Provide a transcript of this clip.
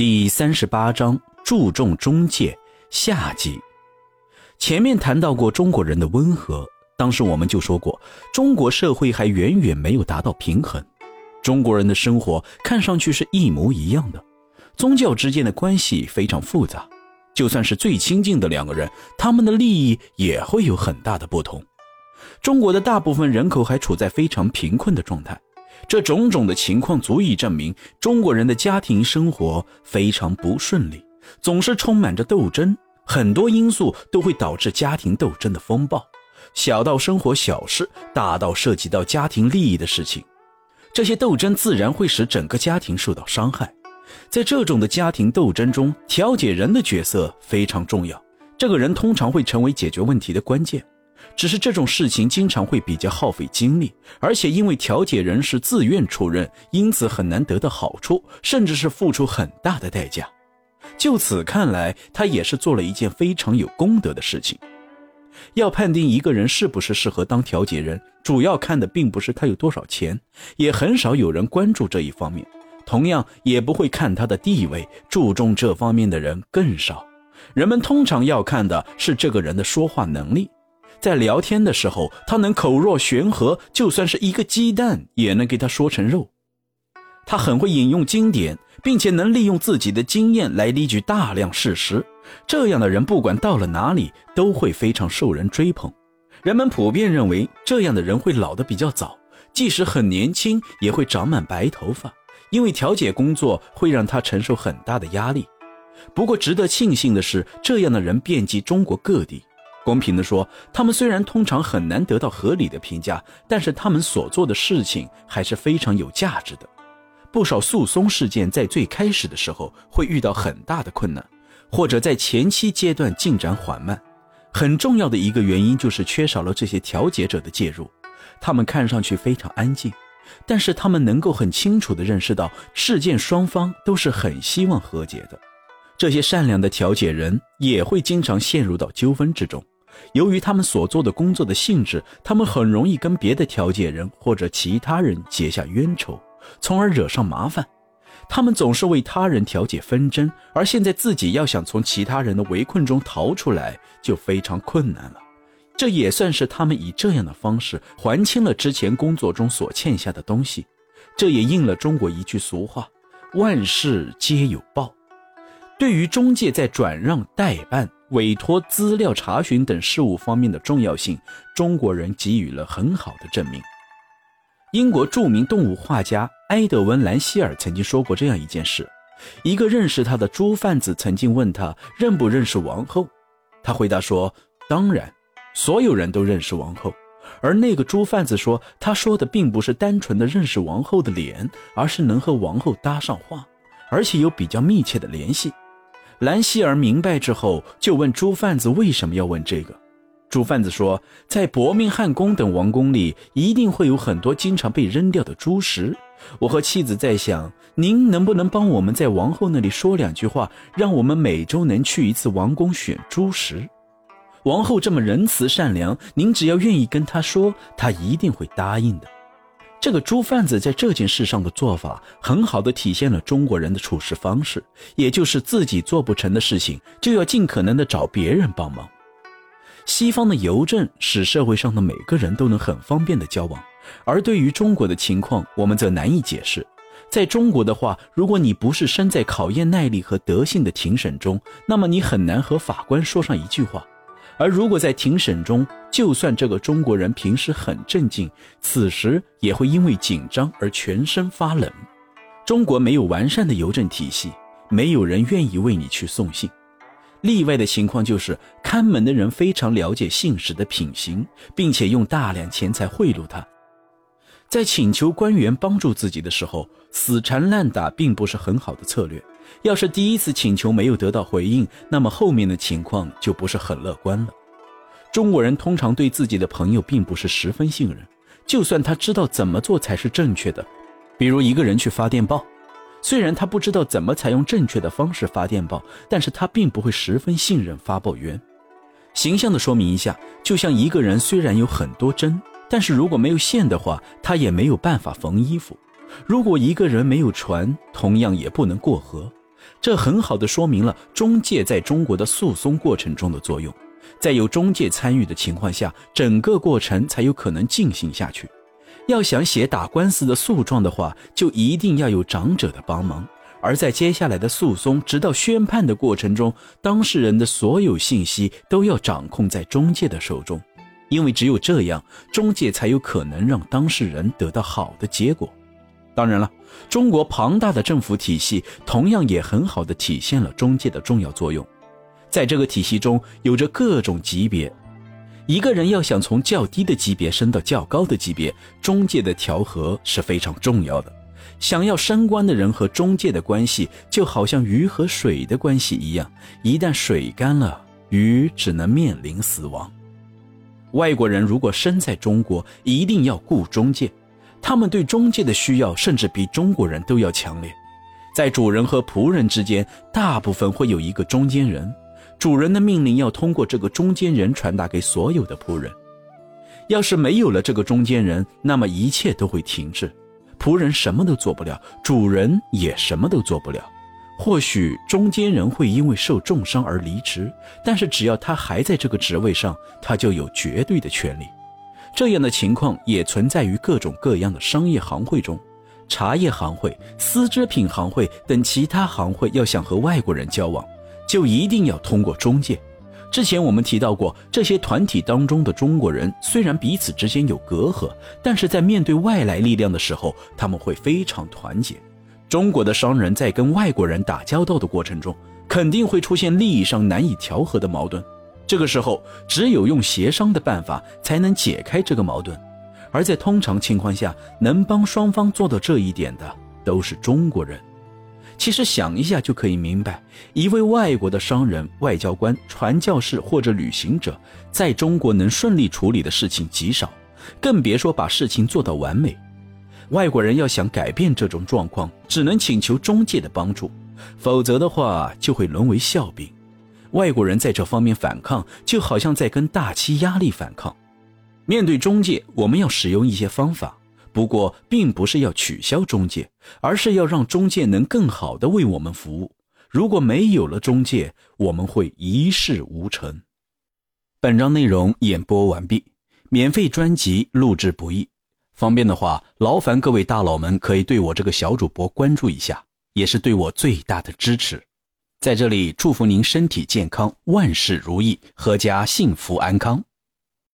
第三十八章注重中介下集。前面谈到过中国人的温和，当时我们就说过，中国社会还远远没有达到平衡。中国人的生活看上去是一模一样的，宗教之间的关系非常复杂，就算是最亲近的两个人，他们的利益也会有很大的不同。中国的大部分人口还处在非常贫困的状态。这种种的情况足以证明，中国人的家庭生活非常不顺利，总是充满着斗争。很多因素都会导致家庭斗争的风暴，小到生活小事，大到涉及到家庭利益的事情，这些斗争自然会使整个家庭受到伤害。在这种的家庭斗争中，调解人的角色非常重要。这个人通常会成为解决问题的关键。只是这种事情经常会比较耗费精力，而且因为调解人是自愿出任，因此很难得到好处，甚至是付出很大的代价。就此看来，他也是做了一件非常有功德的事情。要判定一个人是不是适合当调解人，主要看的并不是他有多少钱，也很少有人关注这一方面，同样也不会看他的地位，注重这方面的人更少。人们通常要看的是这个人的说话能力。在聊天的时候，他能口若悬河，就算是一个鸡蛋也能给他说成肉。他很会引用经典，并且能利用自己的经验来例举大量事实。这样的人不管到了哪里都会非常受人追捧。人们普遍认为这样的人会老得比较早，即使很年轻也会长满白头发，因为调解工作会让他承受很大的压力。不过值得庆幸的是，这样的人遍及中国各地。公平地说，他们虽然通常很难得到合理的评价，但是他们所做的事情还是非常有价值的。不少诉讼事件在最开始的时候会遇到很大的困难，或者在前期阶段进展缓慢。很重要的一个原因就是缺少了这些调解者的介入。他们看上去非常安静，但是他们能够很清楚地认识到事件双方都是很希望和解的。这些善良的调解人也会经常陷入到纠纷之中。由于他们所做的工作的性质，他们很容易跟别的调解人或者其他人结下冤仇，从而惹上麻烦。他们总是为他人调解纷争，而现在自己要想从其他人的围困中逃出来，就非常困难了。这也算是他们以这样的方式还清了之前工作中所欠下的东西。这也应了中国一句俗话：“万事皆有报。”对于中介在转让、代办。委托、资料查询等事务方面的重要性，中国人给予了很好的证明。英国著名动物画家埃德温·兰希尔曾经说过这样一件事：一个认识他的猪贩子曾经问他认不认识王后，他回答说：“当然，所有人都认识王后。”而那个猪贩子说：“他说的并不是单纯的认识王后的脸，而是能和王后搭上话，而且有比较密切的联系。”兰希尔明白之后，就问猪贩子为什么要问这个。猪贩子说，在伯明翰宫等王宫里，一定会有很多经常被扔掉的猪食。我和妻子在想，您能不能帮我们在王后那里说两句话，让我们每周能去一次王宫选猪食？王后这么仁慈善良，您只要愿意跟她说，她一定会答应的。这个猪贩子在这件事上的做法，很好的体现了中国人的处事方式，也就是自己做不成的事情，就要尽可能的找别人帮忙。西方的邮政使社会上的每个人都能很方便的交往，而对于中国的情况，我们则难以解释。在中国的话，如果你不是身在考验耐力和德性的庭审中，那么你很难和法官说上一句话。而如果在庭审中，就算这个中国人平时很镇静，此时也会因为紧张而全身发冷。中国没有完善的邮政体系，没有人愿意为你去送信。例外的情况就是看门的人非常了解信使的品行，并且用大量钱财贿赂他。在请求官员帮助自己的时候，死缠烂打并不是很好的策略。要是第一次请求没有得到回应，那么后面的情况就不是很乐观了。中国人通常对自己的朋友并不是十分信任，就算他知道怎么做才是正确的，比如一个人去发电报，虽然他不知道怎么采用正确的方式发电报，但是他并不会十分信任发报员。形象的说明一下，就像一个人虽然有很多针，但是如果没有线的话，他也没有办法缝衣服。如果一个人没有船，同样也不能过河。这很好的说明了中介在中国的诉讼过程中的作用。在有中介参与的情况下，整个过程才有可能进行下去。要想写打官司的诉状的话，就一定要有长者的帮忙。而在接下来的诉讼直到宣判的过程中，当事人的所有信息都要掌控在中介的手中，因为只有这样，中介才有可能让当事人得到好的结果。当然了，中国庞大的政府体系同样也很好的体现了中介的重要作用。在这个体系中，有着各种级别，一个人要想从较低的级别升到较高的级别，中介的调和是非常重要的。想要升官的人和中介的关系，就好像鱼和水的关系一样，一旦水干了，鱼只能面临死亡。外国人如果身在中国，一定要雇中介，他们对中介的需要甚至比中国人都要强烈。在主人和仆人之间，大部分会有一个中间人，主人的命令要通过这个中间人传达给所有的仆人。要是没有了这个中间人，那么一切都会停滞。仆人什么都做不了，主人也什么都做不了。或许中间人会因为受重伤而离职，但是只要他还在这个职位上，他就有绝对的权利。这样的情况也存在于各种各样的商业行会中，茶叶行会、丝织品行会等其他行会要想和外国人交往，就一定要通过中介。之前我们提到过，这些团体当中的中国人虽然彼此之间有隔阂，但是在面对外来力量的时候，他们会非常团结。中国的商人在跟外国人打交道的过程中，肯定会出现利益上难以调和的矛盾，这个时候只有用协商的办法才能解开这个矛盾。而在通常情况下，能帮双方做到这一点的都是中国人。其实想一下就可以明白，一位外国的商人、外交官、传教士或者旅行者，在中国能顺利处理的事情极少，更别说把事情做到完美。外国人要想改变这种状况，只能请求中介的帮助，否则的话就会沦为笑柄。外国人在这方面反抗，就好像在跟大气压力反抗。面对中介，我们要使用一些方法。不过，并不是要取消中介，而是要让中介能更好的为我们服务。如果没有了中介，我们会一事无成。本章内容演播完毕，免费专辑录制不易，方便的话，劳烦各位大佬们可以对我这个小主播关注一下，也是对我最大的支持。在这里，祝福您身体健康，万事如意，阖家幸福安康。